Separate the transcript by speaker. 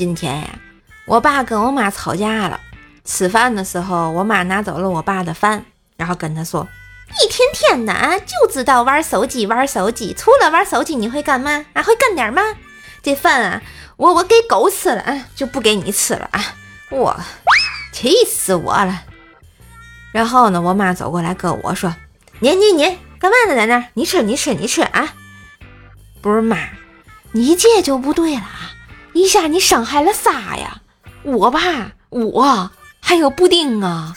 Speaker 1: 今天呀，我爸跟我妈吵架了。吃饭的时候，我妈拿走了我爸的饭，然后跟他说：“一天天的啊，就知道玩手机，玩手机。除了玩手机，你会干嘛？啊，会干点嘛？这饭啊，我我给狗吃了啊，就不给你吃了啊！我气死我了。”然后呢，我妈走过来跟我说：“你你你干嘛呢？在那？你吃你吃你吃啊！不是妈，你这就不对了啊！一下你伤害了仨呀，我吧我。”还有布丁啊！